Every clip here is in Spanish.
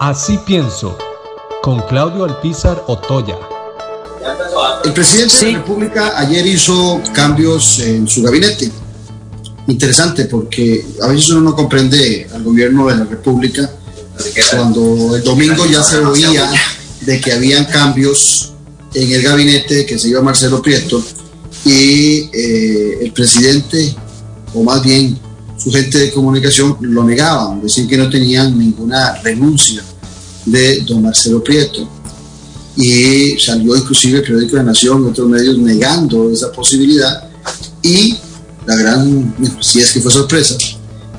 Así pienso, con Claudio Alpizar Otoya. El presidente de la República ayer hizo cambios en su gabinete. Interesante porque a veces uno no comprende al gobierno de la República cuando el domingo ya se oía de que habían cambios en el gabinete que se iba Marcelo Prieto y eh, el presidente, o más bien su gente de comunicación, lo negaban, decían que no tenían ninguna renuncia de don Marcelo Prieto. Y salió inclusive el periódico de Nación y otros medios negando esa posibilidad. Y la gran, si es que fue sorpresa,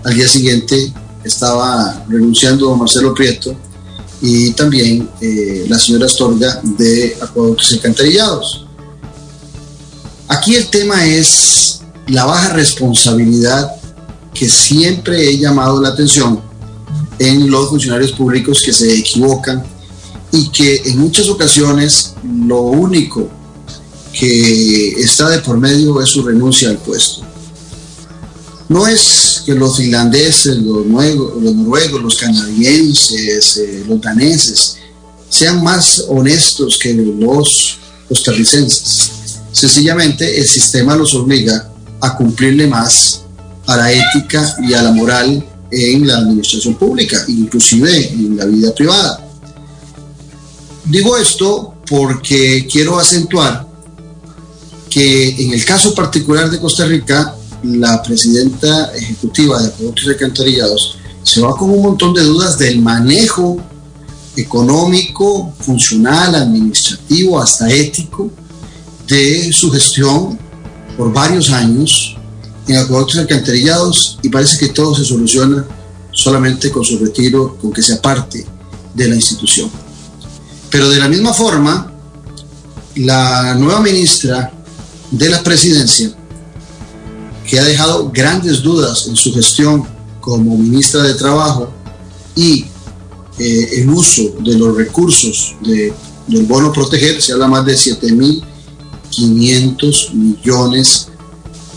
al día siguiente estaba renunciando don Marcelo Prieto y también eh, la señora Astorga de Acueductos Alcantarillados. Aquí el tema es la baja responsabilidad que siempre he llamado la atención en los funcionarios públicos que se equivocan y que en muchas ocasiones lo único que está de por medio es su renuncia al puesto. No es que los finlandeses, los, noruegos, los canadienses, eh, los daneses sean más honestos que los costarricenses. Sencillamente el sistema los obliga a cumplirle más a la ética y a la moral en la administración pública, inclusive en la vida privada. Digo esto porque quiero acentuar que en el caso particular de Costa Rica, la presidenta ejecutiva de Productos Alcantarillados se va con un montón de dudas del manejo económico, funcional, administrativo, hasta ético de su gestión por varios años en acueductos alcantarillados y parece que todo se soluciona solamente con su retiro, con que sea parte de la institución. Pero de la misma forma, la nueva ministra de la presidencia, que ha dejado grandes dudas en su gestión como ministra de Trabajo y eh, el uso de los recursos de, del bono proteger, se habla más de 7.500 millones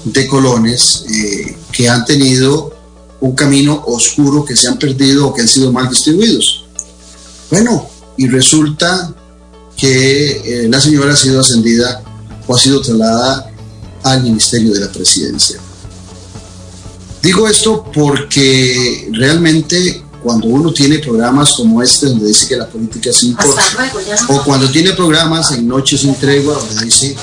de colones eh, que han tenido un camino oscuro, que se han perdido o que han sido mal distribuidos. Bueno, y resulta que eh, la señora ha sido ascendida o ha sido trasladada al Ministerio de la Presidencia. Digo esto porque realmente cuando uno tiene programas como este donde dice que la política es importante, o cuando tiene programas en Noches sin Tregua donde dice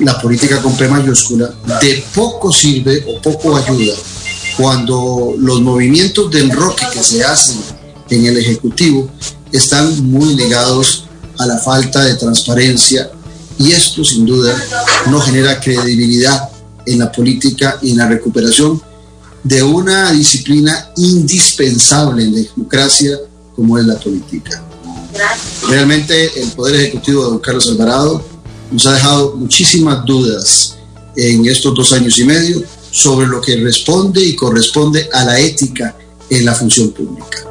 la política con P mayúscula, de poco sirve o poco ayuda cuando los movimientos de enroque que se hacen en el Ejecutivo están muy ligados a la falta de transparencia y esto sin duda no genera credibilidad en la política y en la recuperación de una disciplina indispensable en la democracia como es la política. Realmente el Poder Ejecutivo de don Carlos Alvarado nos ha dejado muchísimas dudas en estos dos años y medio sobre lo que responde y corresponde a la ética en la función pública.